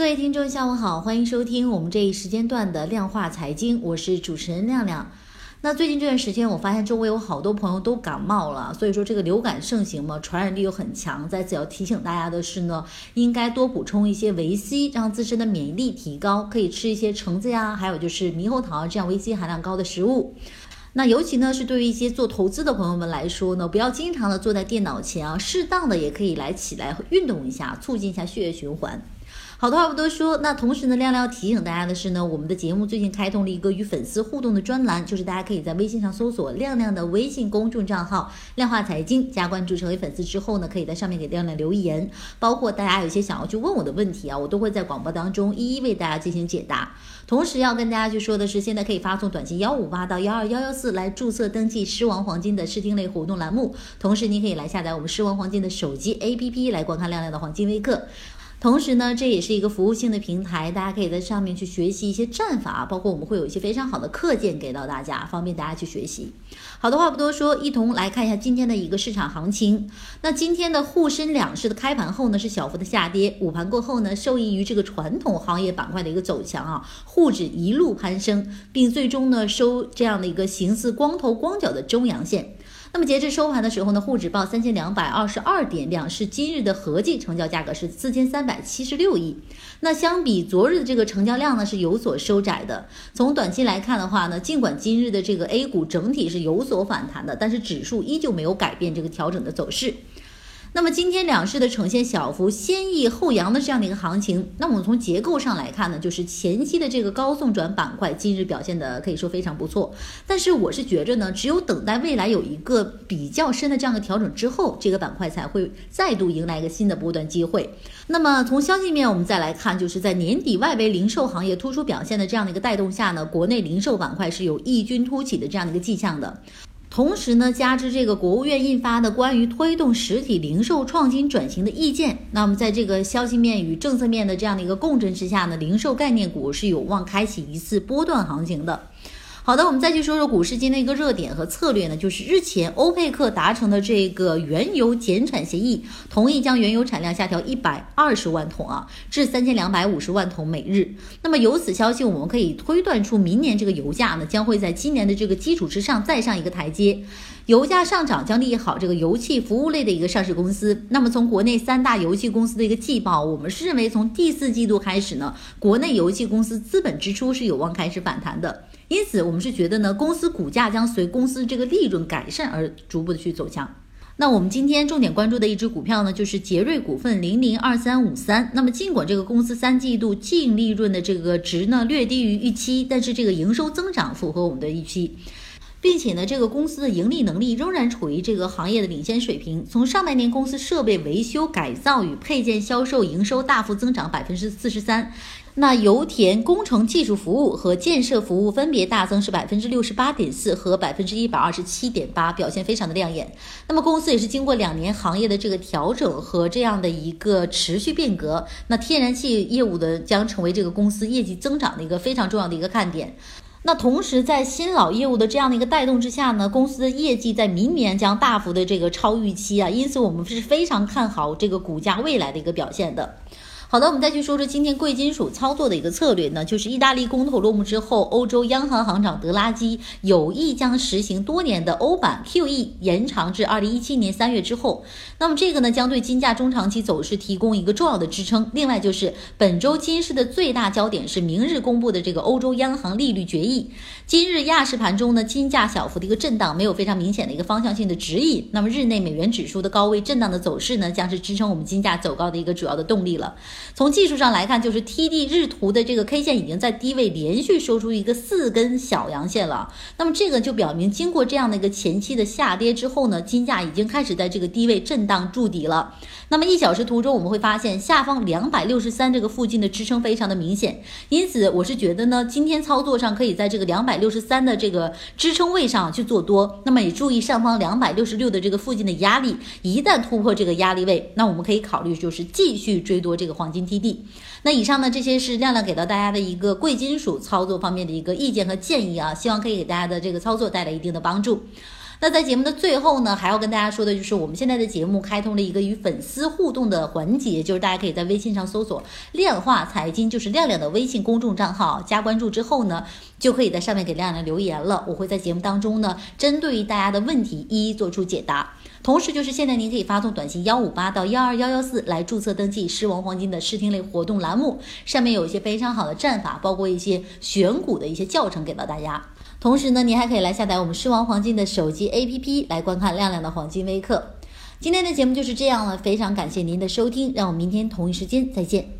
各位听众，下午好，欢迎收听我们这一时间段的量化财经，我是主持人亮亮。那最近这段时间，我发现周围有好多朋友都感冒了，所以说这个流感盛行嘛，传染力又很强。在此要提醒大家的是呢，应该多补充一些维 C，让自身的免疫力提高。可以吃一些橙子呀，还有就是猕猴桃这样维 C 含量高的食物。那尤其呢是对于一些做投资的朋友们来说呢，不要经常的坐在电脑前啊，适当的也可以来起来运动一下，促进一下血液循环。好的话不多说，那同时呢，亮亮要提醒大家的是呢，我们的节目最近开通了一个与粉丝互动的专栏，就是大家可以在微信上搜索亮亮的微信公众账号“量化财经”，加关注成为粉丝之后呢，可以在上面给亮亮留言，包括大家有些想要去问我的问题啊，我都会在广播当中一一为大家进行解答。同时要跟大家去说的是，现在可以发送短信幺五八到幺二幺幺四来注册登记狮王黄金的视听类活动栏目，同时你可以来下载我们狮王黄金的手机 APP 来观看亮亮的黄金微课。同时呢，这也是一个服务性的平台，大家可以在上面去学习一些战法，包括我们会有一些非常好的课件给到大家，方便大家去学习。好的话不多说，一同来看一下今天的一个市场行情。那今天的沪深两市的开盘后呢，是小幅的下跌，午盘过后呢，受益于这个传统行业板块的一个走强啊，沪指一路攀升，并最终呢收这样的一个形似光头光脚的中阳线。那么截至收盘的时候呢，沪指报三千两百二十二点，两市今日的合计成交价格是四千三百七十六亿。那相比昨日的这个成交量呢，是有所收窄的。从短期来看的话呢，尽管今日的这个 A 股整体是有所反弹的，但是指数依旧没有改变这个调整的走势。那么今天两市的呈现小幅先抑后扬的这样的一个行情，那我们从结构上来看呢，就是前期的这个高送转板块今日表现的可以说非常不错，但是我是觉着呢，只有等待未来有一个比较深的这样的调整之后，这个板块才会再度迎来一个新的波段机会。那么从消息面我们再来看，就是在年底外围零售行业突出表现的这样的一个带动下呢，国内零售板块是有异军突起的这样的一个迹象的。同时呢，加之这个国务院印发的关于推动实体零售创新转型的意见，那么在这个消息面与政策面的这样的一个共振之下呢，零售概念股是有望开启一次波段行情的。好的，我们再去说说股市今天一个热点和策略呢，就是日前欧佩克达成的这个原油减产协议，同意将原油产量下调一百二十万桶啊，至三千两百五十万桶每日。那么由此消息，我们可以推断出明年这个油价呢，将会在今年的这个基础之上再上一个台阶。油价上涨将利好这个油气服务类的一个上市公司。那么从国内三大油气公司的一个季报，我们是认为从第四季度开始呢，国内油气公司资本支出是有望开始反弹的。因此，我们是觉得呢，公司股价将随公司这个利润改善而逐步的去走强。那我们今天重点关注的一只股票呢，就是杰瑞股份零零二三五三。那么尽管这个公司三季度净利润的这个值呢略低于预期，但是这个营收增长符合我们的预期。并且呢，这个公司的盈利能力仍然处于这个行业的领先水平。从上半年，公司设备维修改造与配件销售营收大幅增长百分之四十三，那油田工程技术服务和建设服务分别大增是百分之六十八点四和百分之一百二十七点八，表现非常的亮眼。那么公司也是经过两年行业的这个调整和这样的一个持续变革，那天然气业务的将成为这个公司业绩增长的一个非常重要的一个看点。那同时，在新老业务的这样的一个带动之下呢，公司的业绩在明年将大幅的这个超预期啊，因此我们是非常看好这个股价未来的一个表现的。好的，我们再去说说今天贵金属操作的一个策略呢，就是意大利公投落幕之后，欧洲央行行长德拉基有意将实行多年的欧版 QE 延长至二零一七年三月之后。那么这个呢，将对金价中长期走势提供一个重要的支撑。另外就是本周金市的最大焦点是明日公布的这个欧洲央行利率决议。今日亚市盘中呢，金价小幅的一个震荡，没有非常明显的一个方向性的指引。那么日内美元指数的高位震荡的走势呢，将是支撑我们金价走高的一个主要的动力了。从技术上来看，就是 T D 日图的这个 K 线已经在低位连续收出一个四根小阳线了。那么这个就表明，经过这样的一个前期的下跌之后呢，金价已经开始在这个低位震荡筑底了。那么一小时图中，我们会发现下方两百六十三这个附近的支撑非常的明显。因此，我是觉得呢，今天操作上可以在这个两百六十三的这个支撑位上去做多。那么也注意上方两百六十六的这个附近的压力，一旦突破这个压力位，那我们可以考虑就是继续追多这个黄金 T D。那以上呢，这些是亮亮给到大家的一个贵金属操作方面的一个意见和建议啊，希望可以给大家的这个操作带来一定的帮助。那在节目的最后呢，还要跟大家说的就是，我们现在的节目开通了一个与粉丝互动的环节，就是大家可以在微信上搜索“量化财经”，就是亮亮的微信公众账号，加关注之后呢，就可以在上面给亮亮留言了。我会在节目当中呢，针对于大家的问题一一做出解答。同时，就是现在您可以发送短信幺五八到幺二幺幺四来注册登记狮王黄金的试听类活动栏目，上面有一些非常好的战法，包括一些选股的一些教程给到大家。同时呢，您还可以来下载我们狮王黄金的手机 APP 来观看亮亮的黄金微课。今天的节目就是这样了，非常感谢您的收听，让我们明天同一时间再见。